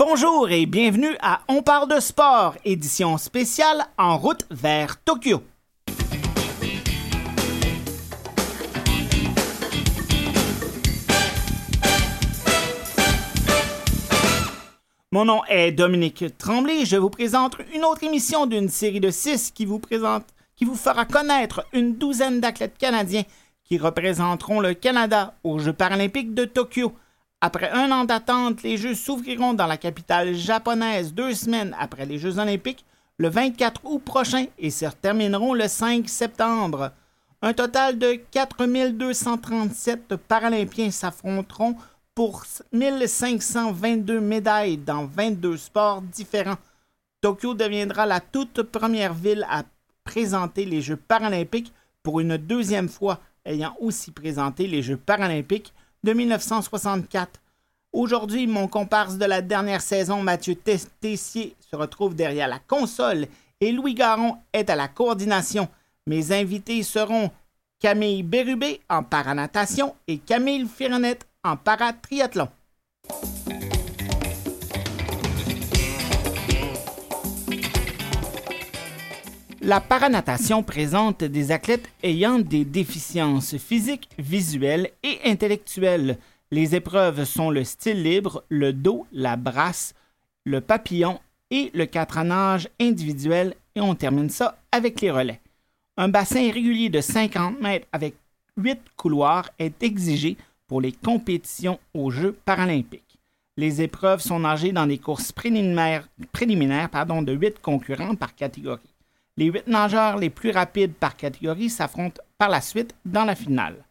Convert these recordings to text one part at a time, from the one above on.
Bonjour et bienvenue à On parle de sport, édition spéciale en route vers Tokyo. Mon nom est Dominique Tremblay. Je vous présente une autre émission d'une série de six qui vous présente, qui vous fera connaître une douzaine d'athlètes canadiens qui représenteront le Canada aux Jeux paralympiques de Tokyo. Après un an d'attente, les Jeux s'ouvriront dans la capitale japonaise deux semaines après les Jeux olympiques, le 24 août prochain, et se termineront le 5 septembre. Un total de 4237 Paralympiens s'affronteront pour 1522 médailles dans 22 sports différents. Tokyo deviendra la toute première ville à présenter les Jeux paralympiques pour une deuxième fois, ayant aussi présenté les Jeux paralympiques de 1964. Aujourd'hui, mon comparse de la dernière saison, Mathieu Tessier, se retrouve derrière la console et Louis Garon est à la coordination. Mes invités seront Camille Bérubé en paranatation et Camille Fironette en paratriathlon. La paranatation présente des athlètes ayant des déficiences physiques, visuelles et intellectuelles. Les épreuves sont le style libre, le dos, la brasse, le papillon et le quatre nage individuel et on termine ça avec les relais. Un bassin régulier de 50 mètres avec 8 couloirs est exigé pour les compétitions aux Jeux paralympiques. Les épreuves sont nagées dans des courses préliminaires, de 8 concurrents par catégorie. Les huit nageurs les plus rapides par catégorie s'affrontent par la suite dans la finale.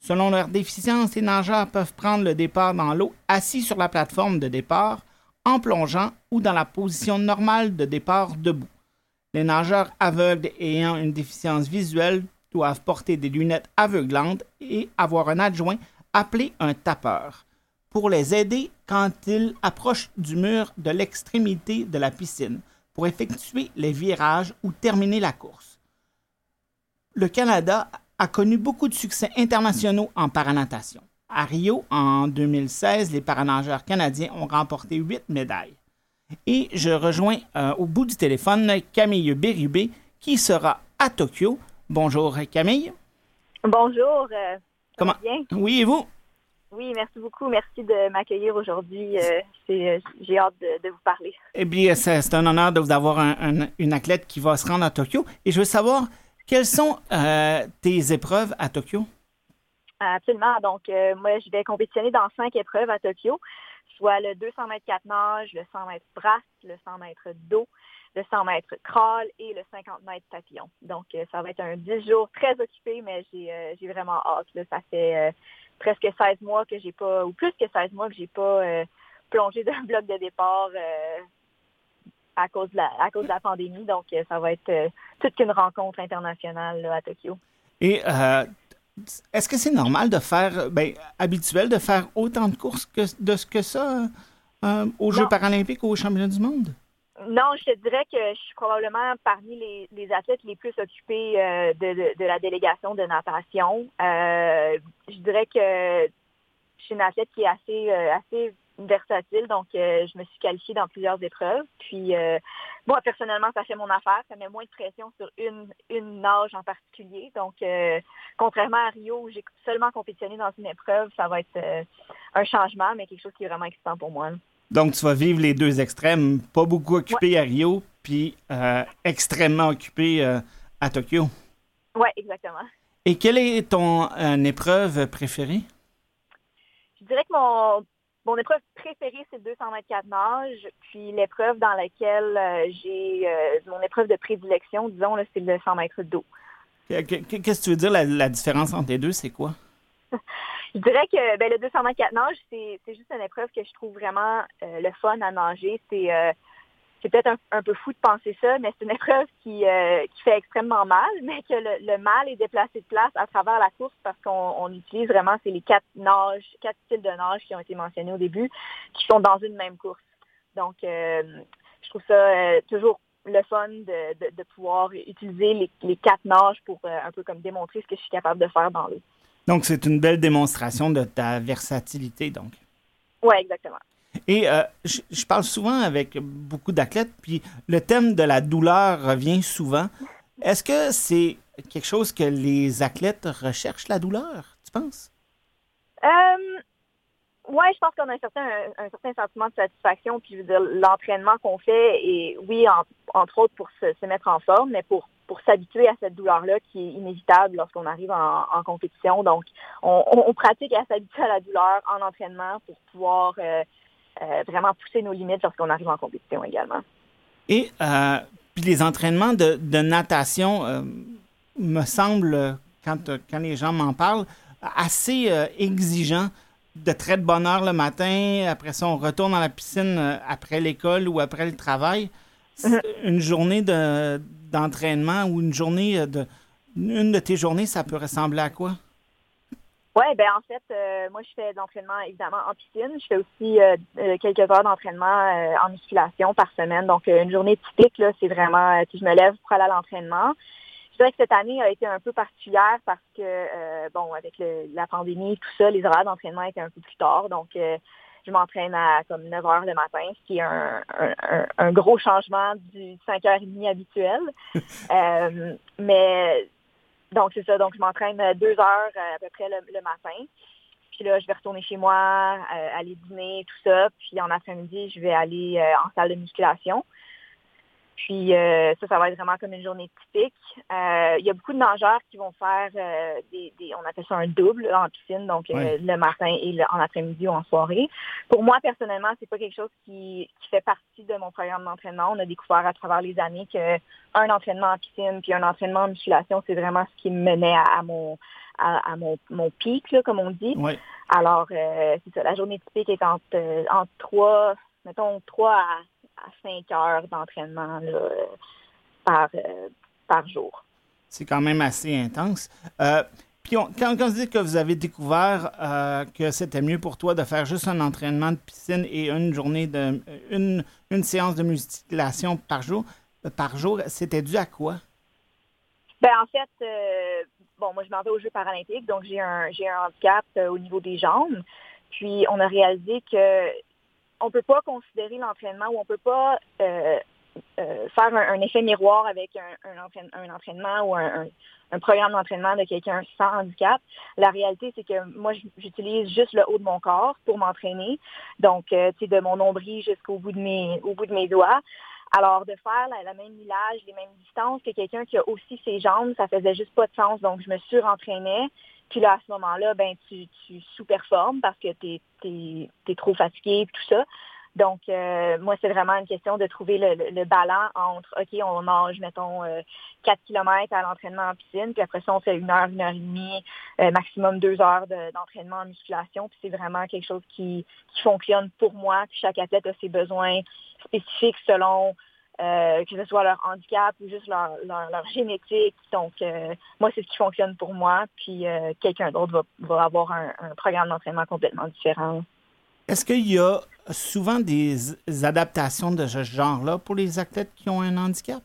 Selon leur déficience, les nageurs peuvent prendre le départ dans l'eau assis sur la plateforme de départ, en plongeant ou dans la position normale de départ debout. Les nageurs aveugles ayant une déficience visuelle doivent porter des lunettes aveuglantes et avoir un adjoint appelé un tapeur pour les aider quand ils approchent du mur de l'extrémité de la piscine pour effectuer les virages ou terminer la course. Le Canada a connu beaucoup de succès internationaux en paranatation. À Rio, en 2016, les paranageurs canadiens ont remporté huit médailles. Et je rejoins euh, au bout du téléphone Camille Bérubé, qui sera à Tokyo. Bonjour Camille. Bonjour. Euh, Comment bien? Oui, et vous? Oui, merci beaucoup. Merci de m'accueillir aujourd'hui. Euh, euh, j'ai hâte de, vous parler. Eh bien, c'est un honneur de vous avoir une athlète qui va se rendre à Tokyo. Et je veux savoir, quelles sont euh, tes épreuves à Tokyo? Absolument. Donc, moi, je vais compétitionner dans cinq épreuves à Tokyo, soit le 200 mètres 4 nages, le 100 mètres brasse, le 100 mètres dos, le 100 mètres crawl et le 50 mètres papillon. Donc, ça va être un 10 jours très occupé, mais j'ai vraiment hâte. Ça fait presque 16 mois que j'ai pas, ou plus que 16 mois que j'ai pas euh, plongé d'un bloc de départ euh, à cause de la, à cause de la pandémie. Donc, euh, ça va être toute une rencontre internationale à Tokyo. Et est-ce que c'est normal de faire, ben, habituel de faire autant de courses que, de ce que ça aux Jeux paralympiques ou aux championnats du monde? Non, je te dirais que je suis probablement parmi les, athlètes les plus occupés euh, de, la délégation de natation. Euh, je dirais que je suis une athlète qui est assez, euh, assez versatile, donc je me suis qualifiée dans plusieurs épreuves. Puis moi, personnellement, ça fait mon affaire. Ça met moins de pression sur une, une nage en particulier. Donc, contrairement à Rio, où j'ai seulement compétitionné dans une épreuve, ça va être un changement, mais quelque chose qui est vraiment excitant pour moi. Donc, tu vas vivre les deux extrêmes, pas beaucoup occupé à Rio, puis euh, extrêmement occupé euh, à Tokyo. Oui, exactement. Et quelle est ton euh, épreuve préférée? Je dirais que mon, mon épreuve préférée, c'est le 200 mètres 4 nage. Puis l'épreuve dans laquelle j'ai mon épreuve de prédilection, disons, c'est le 100 mètres d'eau. Qu'est-ce que tu veux dire, la différence entre les deux, c'est quoi? Je dirais que ben, le 224 nage, c'est juste une épreuve que je trouve vraiment euh, le fun à nager. C'est euh, peut-être un, peu fou de penser ça, mais c'est une épreuve qui, euh, fait extrêmement mal, mais que le, mal est déplacé de place à travers la course parce qu'on utilise vraiment, c'est les quatre nages, quatre styles de nage qui ont été mentionnés au début, qui sont dans une même course. Donc, je trouve ça toujours le fun de, de, pouvoir utiliser les, les quatre nages pour un peu comme démontrer ce que je suis capable de faire dans l'eau. Donc, c'est une belle démonstration de ta versatilité, donc. Oui, exactement. Et euh, je, parle souvent avec beaucoup d'athlètes, puis le thème de la douleur revient souvent. Est-ce que c'est quelque chose que les athlètes recherchent, la douleur, tu penses? Euh, oui, je pense qu'on a un certain, un, certain sentiment de satisfaction. Puis, l'entraînement qu'on fait, et oui, entre autres pour se, mettre en forme, mais pour, pour s'habituer à cette douleur-là qui est inévitable lorsqu'on arrive en, compétition. Donc, on, pratique à s'habituer à la douleur en entraînement pour pouvoir euh, euh, vraiment pousser nos limites lorsqu'on arrive en compétition également. Et euh, puis les entraînements de, de natation me semblent, quand, quand les gens m'en parlent, assez exigeants de très de bonne heure le matin. Après ça, on retourne dans la piscine euh, après l'école ou après le travail. Mhm. Une journée de, d'entraînement ou une journée euh, de. Une de tes journées, ça peut ressembler à quoi? Oui, ben en fait, euh, moi je fais de l'entraînement évidemment en piscine. Je fais aussi quelques heures d'entraînement en musculation par semaine. Donc une journée typique, là, c'est vraiment si je me lève pour aller à l'entraînement. Je dirais que cette année a été un peu particulière parce que, euh, bon, avec la pandémie et tout ça, les horaires d'entraînement étaient un peu plus tard. Donc, euh, je m'entraîne à comme 9 heures le matin, ce qui est un, gros changement du 5h30 habituel. Euh, mais, donc, c'est ça. Donc, je m'entraîne deux heures à peu près le, matin. Puis là, je vais retourner chez moi, aller dîner, tout ça. Puis en après-midi, je vais aller en salle de musculation. Puis euh, ça, ça va être vraiment comme une journée typique. Euh, il y a beaucoup de nageurs qui vont faire euh, des, on appelle ça un double en piscine, donc le matin et en après-midi ou en soirée. Pour moi, personnellement, c'est pas quelque chose qui, fait partie de mon programme d'entraînement. On a découvert à travers les années que un entraînement en piscine puis un entraînement en musculation, c'est vraiment ce qui me menait à, mon à, mon, mon pic, là, comme on dit. Alors, c'est ça, la journée typique est entre, entre trois, mettons, trois à à 5 heures d'entraînement par, euh, par jour. C'est quand même assez intense. Euh, puis quand, on dit que vous avez découvert euh, que c'était mieux pour toi de faire juste un entraînement de piscine et une journée de une, une séance de musculation par jour, par jour, c'était dû à quoi? Ben en fait, bon, moi je m'en vais aux Jeux paralympiques, donc j'ai un j'ai un handicap au niveau des jambes. Puis on a réalisé que on peut pas considérer l'entraînement ou on peut pas euh, euh, faire un, effet miroir avec un, entraînement ou un, programme d'entraînement de quelqu'un sans handicap. La réalité, c'est que moi, j'utilise juste le haut de mon corps pour m'entraîner. Donc, euh, de mon nombril jusqu'au bout au bout de mes doigts. Alors, de faire la, même millage, les mêmes distances que quelqu'un qui a aussi ses jambes, ça faisait juste pas de sens. Donc, je me surentraînais. Puis là, à ce moment-là, ben, tu, sous-performes parce que tu es, trop fatigué et tout ça. Donc, euh, moi, c'est vraiment une question de trouver le, le, entre, OK, on nage, mettons, 4 euh, km à l'entraînement en piscine, puis après ça, on fait une heure, une heure et demie, euh, maximum deux heures d'entraînement en musculation. Puis c'est vraiment quelque chose qui, qui fonctionne pour moi. Puis chaque athlète a ses besoins spécifiques selon euh, que ce soit leur handicap ou juste leur, leur, génétique. Donc, euh, moi, c'est ce qui fonctionne pour moi. Puis, euh, quelqu'un d'autre va, va, avoir un, programme d'entraînement complètement différent. Est-ce qu'il y a souvent des adaptations de ce genre-là pour les athlètes qui ont un handicap?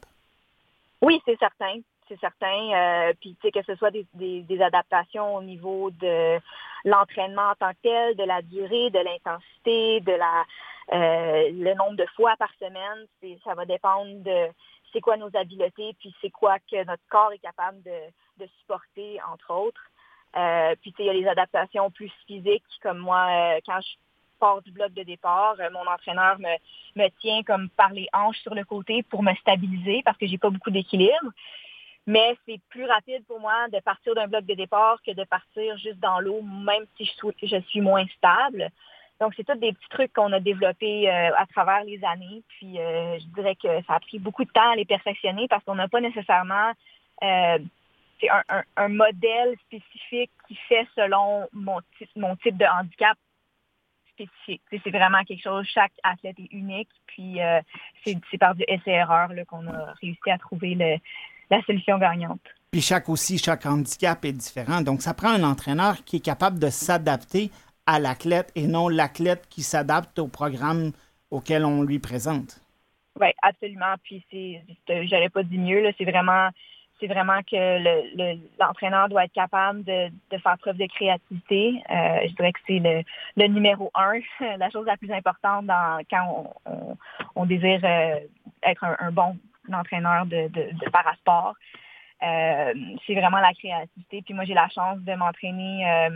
Oui, c'est certain. C'est certain. puis, tu sais, que ce soit des, des, des adaptations au niveau de l'entraînement en tant que tel, de la durée, de l'intensité, de la euh, le nombre de fois par semaine, ça va dépendre de c'est quoi nos habiletés, puis c'est quoi que notre corps est capable de, supporter, entre autres. Euh, puis il y a les adaptations plus physiques, comme moi, euh, quand je pars du bloc de départ, mon entraîneur me, tient comme par les hanches sur le côté pour me stabiliser parce que j'ai pas beaucoup d'équilibre. Mais c'est plus rapide pour moi de partir d'un bloc de départ que de partir juste dans l'eau, même si je suis moins stable. Donc, c'est tous des petits trucs qu'on a développés euh, à travers les années. Puis, euh, je dirais que ça a pris beaucoup de temps à les perfectionner parce qu'on n'a pas nécessairement euh, un, modèle spécifique qui fait selon mon, mon type de handicap spécifique. C'est vraiment quelque chose, chaque athlète est unique. Puis, c'est par du essai-erreur qu'on a réussi à trouver la solution gagnante. Puis chaque aussi, chaque handicap est différent. Donc, ça prend un entraîneur qui est capable de s'adapter à l'athlète et non l'athlète qui s'adapte au programme auquel on lui présente. Oui, absolument. Puis c'est, j'aurais pas dit mieux, c'est vraiment c'est vraiment que l'entraîneur doit être capable de, faire preuve de créativité. Euh, je dirais que c'est le, numéro un, la chose la plus importante dans, quand on, désire euh, être un, bon entraîneur de, de, parasport. Euh, c'est vraiment la créativité. Puis moi, j'ai la chance de m'entraîner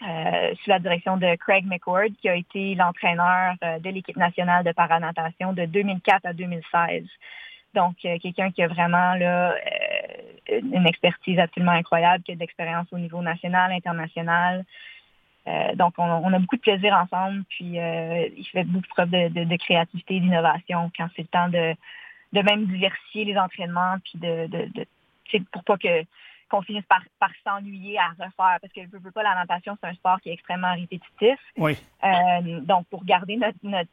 sous la direction de Craig McWord, qui a été l'entraîneur de l'équipe nationale de paranatation de 2004 à 2016. Donc, quelqu'un qui a vraiment là, une expertise absolument incroyable, qui a de l'expérience au niveau national, international. Euh, donc, on, a beaucoup de plaisir ensemble, puis euh, il fait beaucoup de preuve de, créativité, d'innovation quand c'est le temps de, de même diversifier les entraînements, puis de, de, pour pas que qu'on finisse par, par s'ennuyer à refaire, parce que je veux pas, la natation, c'est un sport qui est extrêmement répétitif. Oui. Euh, donc, pour garder notre, notre,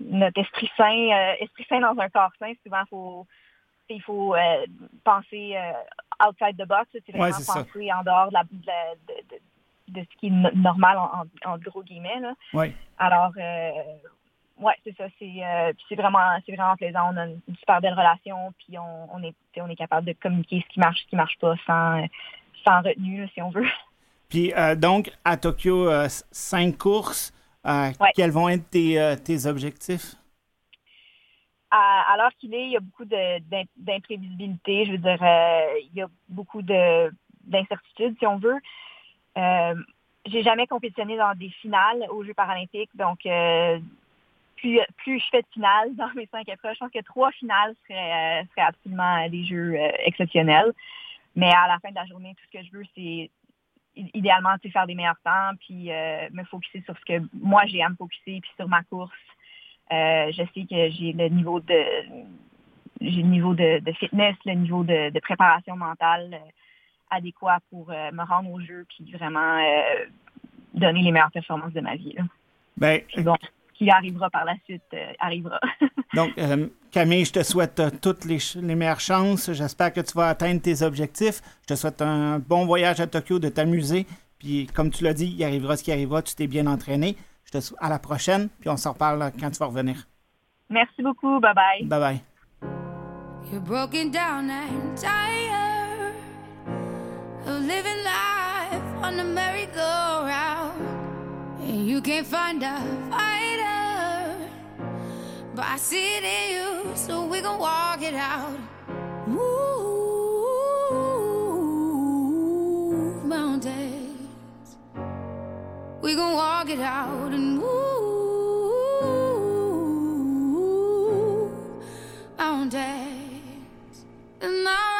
notre esprit sain, esprit sain dans un corps sain, souvent, il faut il faut euh, penser euh, outside the box. C'est vraiment penser en dehors de, ce qui est normal en, gros guillemets. Alors, euh, ouais, c'est ça. C'est vraiment, vraiment plaisant. On a une super belle relation, puis on, est, on est capable de communiquer ce qui marche, ce qui marche pas, sans, sans retenue, si on veut. Puis donc, à Tokyo, cinq courses. Quels vont être tes objectifs? à, l'heure qu'il est, il y a beaucoup d'imprévisibilité. Je veux dire, euh, il y a beaucoup d'incertitudes, si on veut. Euh, j'ai jamais compétitionné dans des finales aux Jeux paralympiques, donc euh, plus, plus je fais de finales dans mes cinq épreuves, je pense que trois finales seraient, seraient absolument des jeux exceptionnels. Mais à la fin de la journée, tout ce que je veux, c'est idéalement faire des meilleurs temps, puis me focuser sur ce que moi j'ai à me focuser, puis sur ma course. Euh, je sais que j'ai le niveau de j'ai le niveau de, fitness, le niveau de, préparation mentale euh, adéquat pour euh, me rendre au jeu puis vraiment donner les meilleures performances de ma vie. Ben, bon, qui arrivera par la suite arrivera. donc, Camille, je te souhaite toutes les, les meilleures chances. J'espère que tu vas atteindre tes objectifs. Je te souhaite un bon voyage à Tokyo, de t'amuser. Puis, comme tu l'as dit, il arrivera ce qui arrivera. Tu t'es bien entraîné. Je te souhaite à la prochaine, puis on s'en reparle quand tu vas revenir. Merci beaucoup. Bye bye. Bye bye. You're broken down and tired of living life on the merry-go-round. And you can't find a fighter, but I see it in you, so we gon' walk it out. Move mountains. We gon' walk it out and move mountains. And I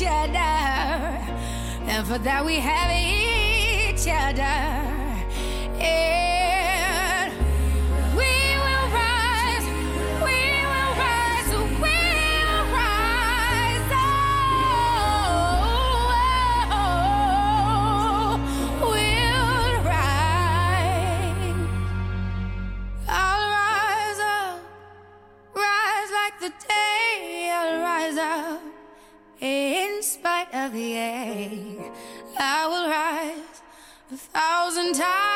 each other, and for that we have each other. Yeah. The. I will rise a thousand times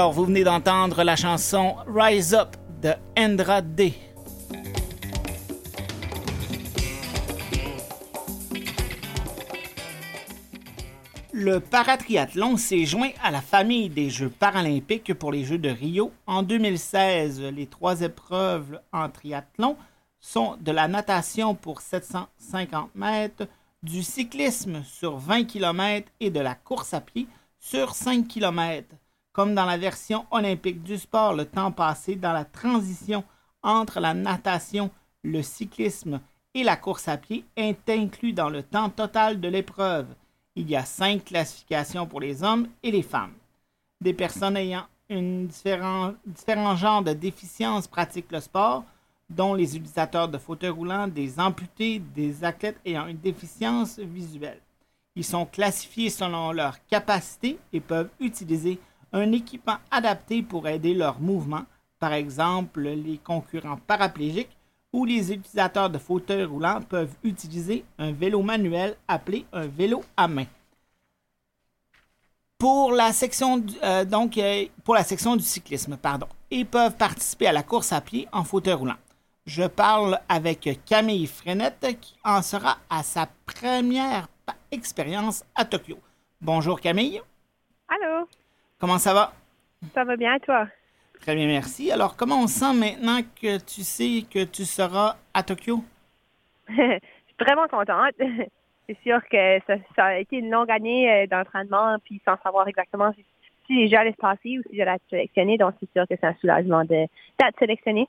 Alors, vous venez d'entendre la chanson Rise Up de Endra D. Le paratriathlon s'est joint à la famille des Jeux paralympiques pour les Jeux de Rio en 2016. Les trois épreuves en triathlon sont de la natation pour 750 mètres, du cyclisme sur 20 km et de la course à pied sur 5 km. Comme dans la version olympique du sport, le temps passé dans la transition entre la natation, le cyclisme et la course à pied est inclus dans le temps total de l'épreuve. Il y a cinq classifications pour les hommes et les femmes. Des personnes ayant une différent, différents genres de déficience pratiquent le sport, dont les utilisateurs de fauteuils roulants, des amputés, des athlètes ayant une déficience visuelle. Ils sont classifiés selon leur capacité et peuvent utiliser un équipement adapté pour aider leur mouvement, par exemple les concurrents paraplégiques ou les utilisateurs de fauteuils roulants peuvent utiliser un vélo manuel appelé un vélo à main. Pour la section euh, donc euh, pour la section du cyclisme, pardon, ils peuvent participer à la course à pied en fauteuil roulant. Je parle avec Camille Frenette qui en sera à sa première expérience à Tokyo. Bonjour Camille. Allô, Comment ça va? ça va bien toi? Très bien, merci. Alors, comment on sent maintenant que tu sais que tu seras à Tokyo? Je suis vraiment contente. C'est sûr que ça, ça a été une longue année euh, d'entraînement, puis sans savoir exactement si, si j'allais se passer ou si j'allais être sélectionnée. Donc, c'est sûr que c'est un soulagement de- d'être sélectionnée.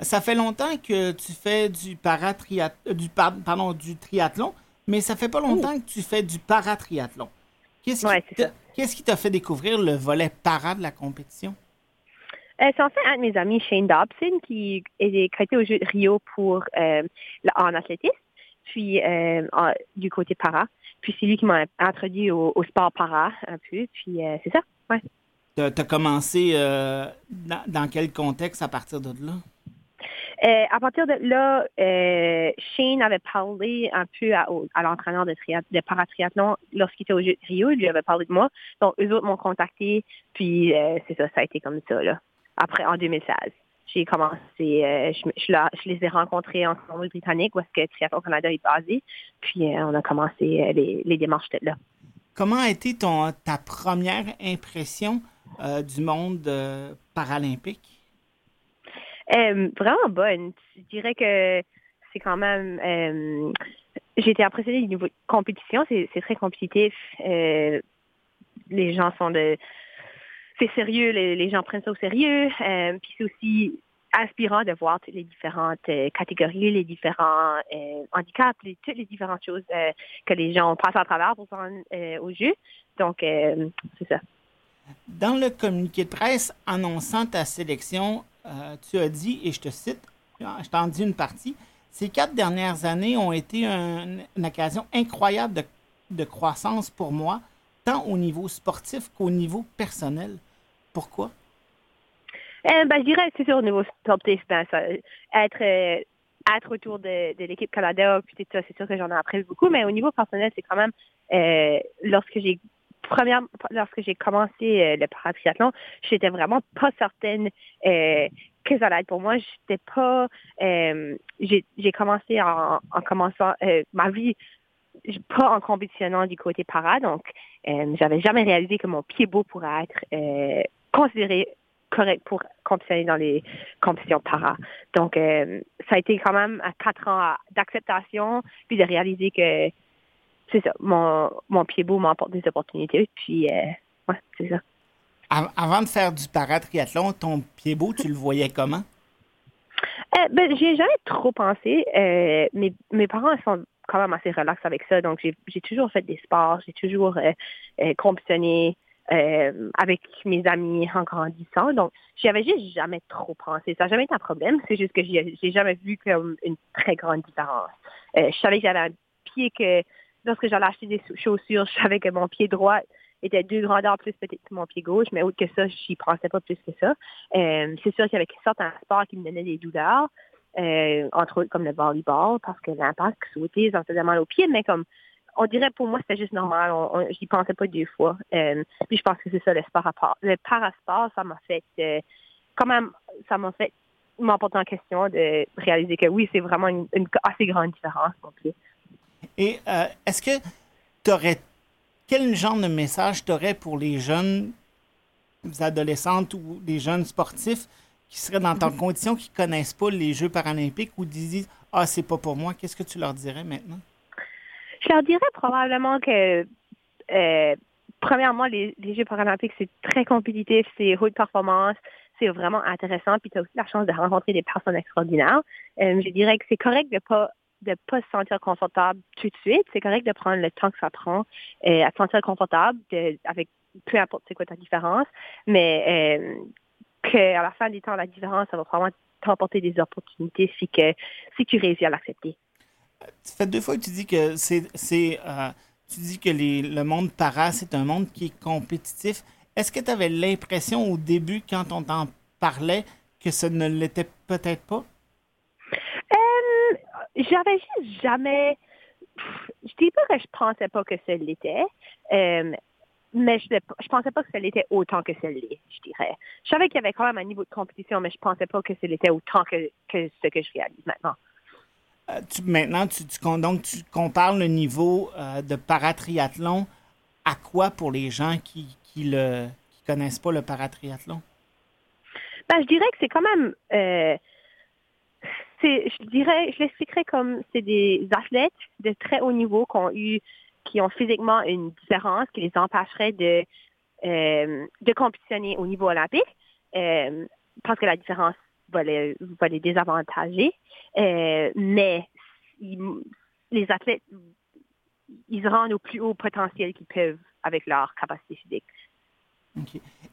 Ça fait longtemps que tu fais du, paratriat- euh, du, par- pardon, du triathlon, mais ça fait pas longtemps que tu fais du paratriathlon. Qu'est-ce Ouais, qui t'a- qu'est-ce qui t'a fait découvrir le volet para de la compétition? Euh, c'est en fait un de mes amis, Shane Dobson, qui est créé au Jeu de Rio pour euh, en athlétisme, puis euh, en- du côté para. Puis c'est lui qui m'a introduit au, au sport para un peu. Puis c'est ça, ouais. Tu as commencé dans, dans quel contexte à partir de là? Euh, à partir de là, euh, Shane avait parlé un peu à, l'entraîneur de, de paratriathlon lorsqu'il était au Jeu de Rio. Il lui avait parlé de moi. Donc, eux autres m'ont contacté. Puis, euh, c'est ça, ça a été comme ça, là. Après, en 2016, j'ai commencé, euh, je, les ai rencontrés en Colombie-Britannique, où est-ce que Triathlon Canada est basé. Puis, on a commencé les, les démarches de là. Comment a été ton, ta première impression du monde paralympique? Euh, vraiment bonne. Je dirais que c'est quand même. Euh, j'ai été impressionnée du niveau de compétition. C'est très compétitif. Euh, les gens sont de. C'est sérieux. Les, gens prennent ça au sérieux. Puis c'est aussi inspirant de voir toutes les différentes catégories, les différents handicaps, les, toutes les différentes choses que les gens passent à travers pour se rendre au jeu. Donc, c'est ça. Dans le communiqué de presse annonçant ta sélection, euh, tu as dit, et je te cite, je t'en dis une partie, ces quatre dernières années ont été un- une occasion incroyable de, croissance pour moi, tant au niveau sportif qu'au niveau personnel. Pourquoi? Euh, ben, je dirais, c'est sûr, au niveau sportif, ben, ça, être, euh, autour de, l'équipe Canada, puis c'est sûr que j'en ai appris beaucoup, mais au niveau personnel, c'est quand même lorsque j'ai première lorsque j'ai commencé euh, le paratriathlon, j'étais vraiment pas certaine euh, que ça allait être pour moi. J'étais pas euh, j'ai commencé en, en commençant ma vie pas en compétitionnant du côté para, donc euh, j'avais jamais réalisé que mon pied beau pourrait être euh, considéré correct pour compétitionner dans les compétitions para. Donc, euh, ça a été quand même quatre ans d'acceptation, puis de réaliser que c'est ça, mon, mon pied beau m'apporte des opportunités, puis euh, ouais, c'est ça. Avant de faire du paratriathlon, ton pied beau, tu le voyais comment? Euh, ben, j'ai jamais trop pensé. Euh, mes, mes parents sont quand même assez relax avec ça, donc j'ai toujours fait des sports, j'ai toujours euh, euh compétitionné euh, avec mes amis en grandissant. Donc, j'y avais juste jamais trop pensé. Ça n'a jamais été un problème. C'est juste que j'ai jamais vu comme une très grande différence. Je savais que j'avais un pied que, lorsque j'allais acheter des chaussures, je savais que mon pied droit était deux grandeurs plus peut-être que mon pied gauche, mais autre que ça, j'y pensais pas plus que ça. Euh, c'est sûr qu'il y avait certains sports qui me donnaient des douleurs, euh, entre autres comme le volleyball, parce que l'impact sauter, ça faisait mal aux pieds, mais comme on dirait pour moi c'était juste normal. On, j'y pensais pas deux fois. Euh, puis je pense que c'est ça le sport à Le parasport, ça m'a fait euh, quand même, ça m'a fait m'emporter en question de réaliser que oui, c'est vraiment une, assez grande différence non plus. Et euh, est-ce que tu aurais quel genre de message tu aurais pour les jeunes adolescentes ou les jeunes sportifs qui seraient dans ta condition, qui connaissent pas les Jeux paralympiques ou disent Ah, c'est pas pour moi, qu'est-ce que tu leur dirais maintenant? Je leur dirais probablement que, euh, premièrement, les, Jeux paralympiques, c'est très compétitif, c'est haute performance, c'est vraiment intéressant, puis tu as aussi la chance de rencontrer des personnes extraordinaires. Euh, je dirais que c'est correct de pas de pas se sentir confortable tout de suite. C'est correct de prendre le temps que ça prend euh, à se sentir confortable avec peu importe c'est quoi ta différence, mais euh, qu'à la fin du temps, la différence, ça va vraiment t'apporter des opportunités si, que, si tu réussis à l'accepter ça fait deux fois que tu dis que c'est, euh, tu dis que le monde para, c'est un monde qui est compétitif. Est-ce que tu avais l'impression au début, quand on t'en parlait, que ce ne l'était peut-être pas? J'avais juste jamais. Je dis pas que je pensais pas que ce l'était, euh, mais je, je pensais pas que ce l'était autant que ce l'est, je dirais. Je savais qu'il y avait quand même un niveau de compétition, mais je pensais pas que ce l'était autant que, que ce que je réalise maintenant. Euh, maintenant, tu, donc, tu compares le niveau euh, de paratriathlon à quoi pour les gens qui qui le connaissent pas le paratriathlon? Ben, je dirais que c'est quand même euh, je dirais, je l'expliquerais comme c'est des athlètes de très haut niveau qui ont eu qui ont physiquement une différence qui les empêcherait de de compétitionner au niveau olympique parce que la différence va les, va les désavantager. Euh, mais les athlètes, ils rendent au plus haut potentiel qu'ils peuvent avec leur capacité physique.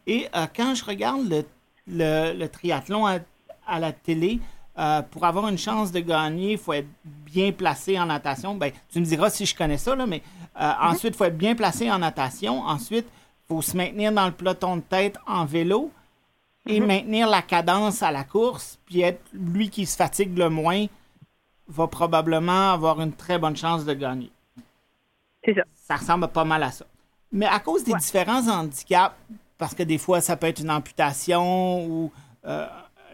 Et euh, quand je regarde le, le, triathlon à, la télé, euh, pour avoir une chance de gagner, il faut être bien placé en natation. Ben, tu me diras si je connais ça, là, mais mm-hmm. ensuite, il faut être bien placé en natation. Ensuite, il faut se maintenir dans le peloton de tête en vélo et mm-hmm. maintenir la cadence à la course, puis être lui qui se fatigue le moins va probablement avoir une très bonne chance de gagner. C'est ça. Ça ressemble pas mal à ça. Mais à cause des différents handicaps, parce que des fois ça peut être une amputation ou euh,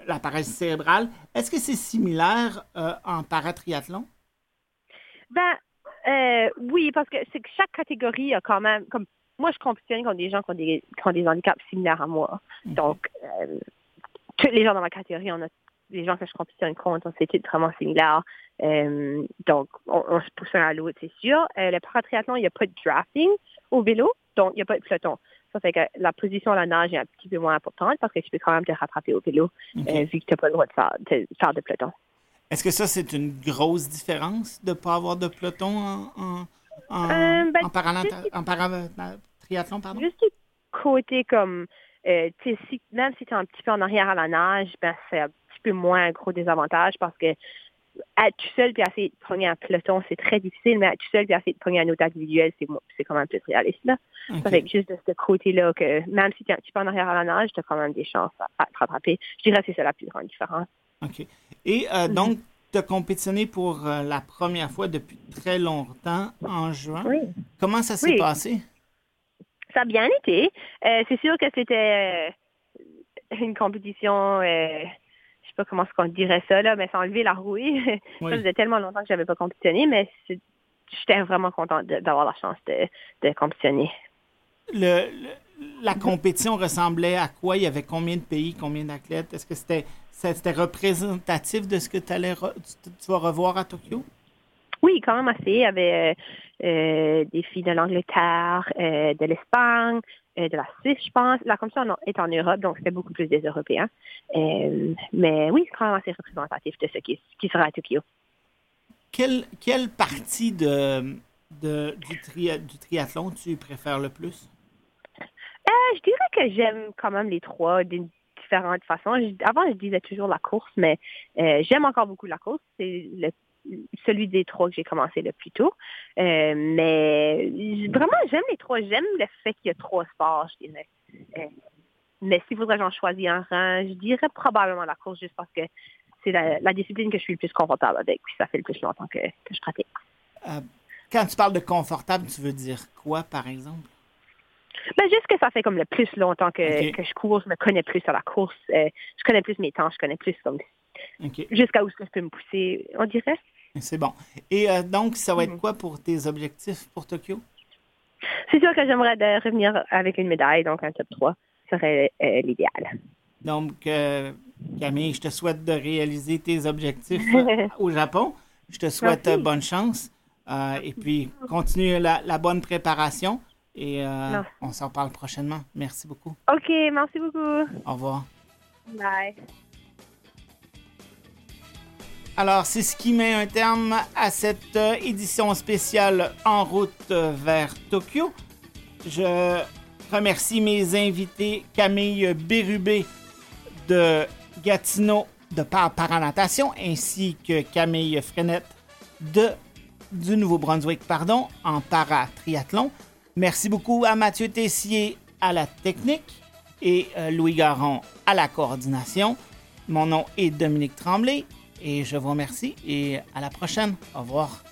la paralysie cérébrale, est-ce que c'est similaire euh, en paratriathlon? Ben euh, oui, parce que c'est que chaque catégorie a quand même comme moi, je compétitionne contre des gens qui ont des, qui ont des handicaps similaires à moi. Donc, euh, tous les gens dans ma catégorie, on a les gens que je compétitionne contre, on s'est vraiment similaires. Euh, donc, on, se pousse un à l'autre, c'est sûr. Le paratriathlon, il n'y a pas de drafting au vélo, donc il n'y a pas de peloton. Ça fait que la position à la nage est un petit peu moins importante parce que tu peux quand même te rattraper au vélo vu que tu n'as pas le droit de faire de, faire de peloton. Est-ce que ça, c'est une grosse différence de ne pas avoir de peloton en, en, euh, ben, en, paratriathlon, pardon? Juste du côté comme, euh, si, même si tu es un petit peu en arrière à la nage, ben, c'est un petit peu moins un gros désavantage parce que être tout seul puis essayer de prendre un peloton, c'est très difficile, mais être tout seul puis essayer de prendre un autre individuel, c'est, c'est quand même plus réaliste. Là. Ça fait juste de ce côté-là que même si tu es un petit peu en arrière à la nage, tu as quand même des chances à, te rattraper. Je dirais que c'est ça la plus grande différence. OK. Et euh, donc, tu as compétitionné pour euh, la première fois depuis très longtemps en juin. Oui. Comment ça s'est Oui. passé? Ça a bien été. Euh, c'est sûr que c'était une compétition, sais pas comment qu'on dirait ça, là, mais sans enlever la rouille. Oui. Ça faisait tellement longtemps que j'avais pas compétitionné, mais j'étais vraiment contente d'avoir la chance de, de compétitionner. Le, le- la compétition ressemblait à quoi? Il y avait combien de pays, combien d'athlètes? Est-ce que c'était c'était représentatif de ce que allais re- tu, tu vas revoir à Tokyo? Oui, quand même assez. Il y avait euh, euh, des filles de l'Angleterre, euh, de l'Espagne, de la Suisse, je pense. La compétition est en Europe, donc c'était beaucoup plus des Européens. Euh, mais oui, c'est quand même assez représentatif de ce qui, qui sera à Tokyo. Quelle, quelle partie de, de- du, tri- du triathlon tu préfères le plus? Euh, je dirais que j'aime quand même les trois d'une différente façon. Je- avant, je disais toujours la course, mais euh, j'aime encore beaucoup la course. C'est le- celui des trois que j'ai commencé le plus tôt. Euh, mais vraiment, j'aime les trois. J'aime le fait qu'il y a trois sports, je dirais. Euh, mais s'il faudrait que j'en choisisse un rang, je dirais probablement la course juste parce que c'est la, la discipline que je suis le plus confortable avec. Puis ça fait le plus longtemps que, que je pratique. Quand tu parles de confortable, tu veux dire quoi, par exemple? Ben, juste que ça fait comme le plus longtemps que, je cours, je me connais plus à la course, euh, je connais plus mes temps, je connais plus comme OK, jusqu'à où est-ce que je peux me pousser, on dirait. C'est bon. Et euh, donc, ça va être Mhm. quoi pour tes objectifs pour Tokyo? C'est sûr que j'aimerais revenir avec une médaille, donc un top 3 serait euh, l'idéal. Donc, euh, Camille, je te souhaite de réaliser tes objectifs au Japon. Je te souhaite Merci. bonne chance. Et puis, continue la, la bonne préparation. Et euh, on s'en parle prochainement. Merci beaucoup. OK, merci beaucoup. Au revoir. Bye. Alors, c'est ce qui met un terme à cette euh, édition spéciale en route vers Tokyo. Je remercie mes invités Camille Bérubé de Gatineau de Par Paranatation ainsi que Camille Frenette de du Nouveau-Brunswick pardon, en para-triathlon. Merci beaucoup à Mathieu Tessier à la technique et euh, Louis Garon à la coordination. Mon nom est Dominique Tremblay et je vous remercie et à la prochaine. Au revoir.